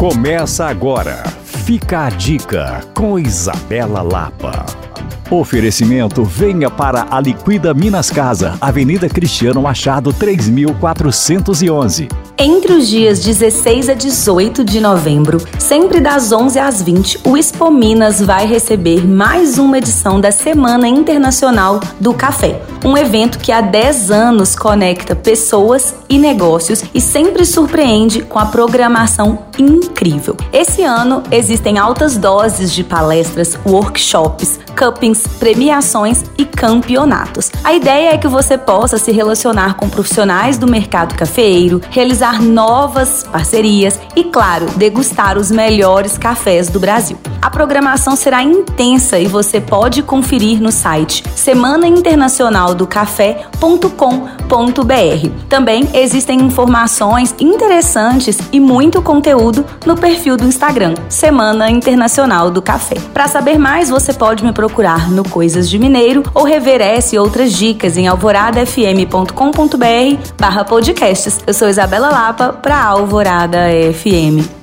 Começa agora. Fica a dica com Isabela Lapa. Oferecimento venha para a Liquida Minas Casa, Avenida Cristiano Machado 3411. Entre os dias 16 a 18 de novembro, sempre das 11 às 20, o Expo Minas vai receber mais uma edição da Semana Internacional do Café. Um evento que há 10 anos conecta pessoas e negócios e sempre surpreende com a programação incrível. Esse ano existem altas doses de palestras, workshops, cuppings, premiações e campeonatos. A ideia é que você possa se relacionar com profissionais do mercado cafeeiro, realizar novas parcerias e, claro, degustar os melhores cafés do Brasil. A programação será intensa e você pode conferir no site semanainternacionaldocafé.com.br. Também existem informações interessantes e muito conteúdo no perfil do Instagram Semana Internacional do Café. Para saber mais, você pode me procurar no Coisas de Mineiro ou rever essa e outras dicas em alvoradafm.com.br barra podcasts. Eu sou Isabela Lapa para Alvorada FM.